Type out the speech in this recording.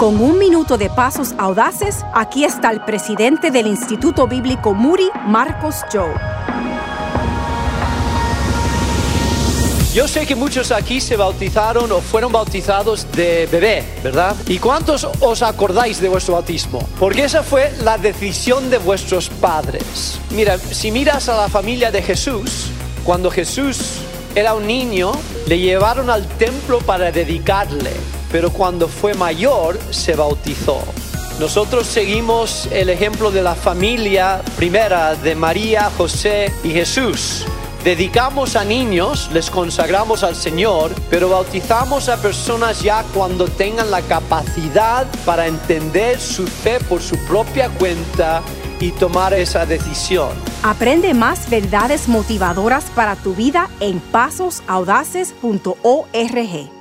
Con un minuto de pasos audaces, aquí está el presidente del Instituto Bíblico Muri, Marcos Joe. Yo sé que muchos aquí se bautizaron o fueron bautizados de bebé, ¿verdad? ¿Y cuántos os acordáis de vuestro bautismo? Porque esa fue la decisión de vuestros padres. Mira, si miras a la familia de Jesús, cuando Jesús era un niño, le llevaron al templo para dedicarle, pero cuando fue mayor se bautizó. Nosotros seguimos el ejemplo de la familia primera de María, José y Jesús. Dedicamos a niños, les consagramos al Señor, pero bautizamos a personas ya cuando tengan la capacidad para entender su fe por su propia cuenta y tomar esa decisión. Aprende más verdades motivadoras para tu vida en pasosaudaces.org.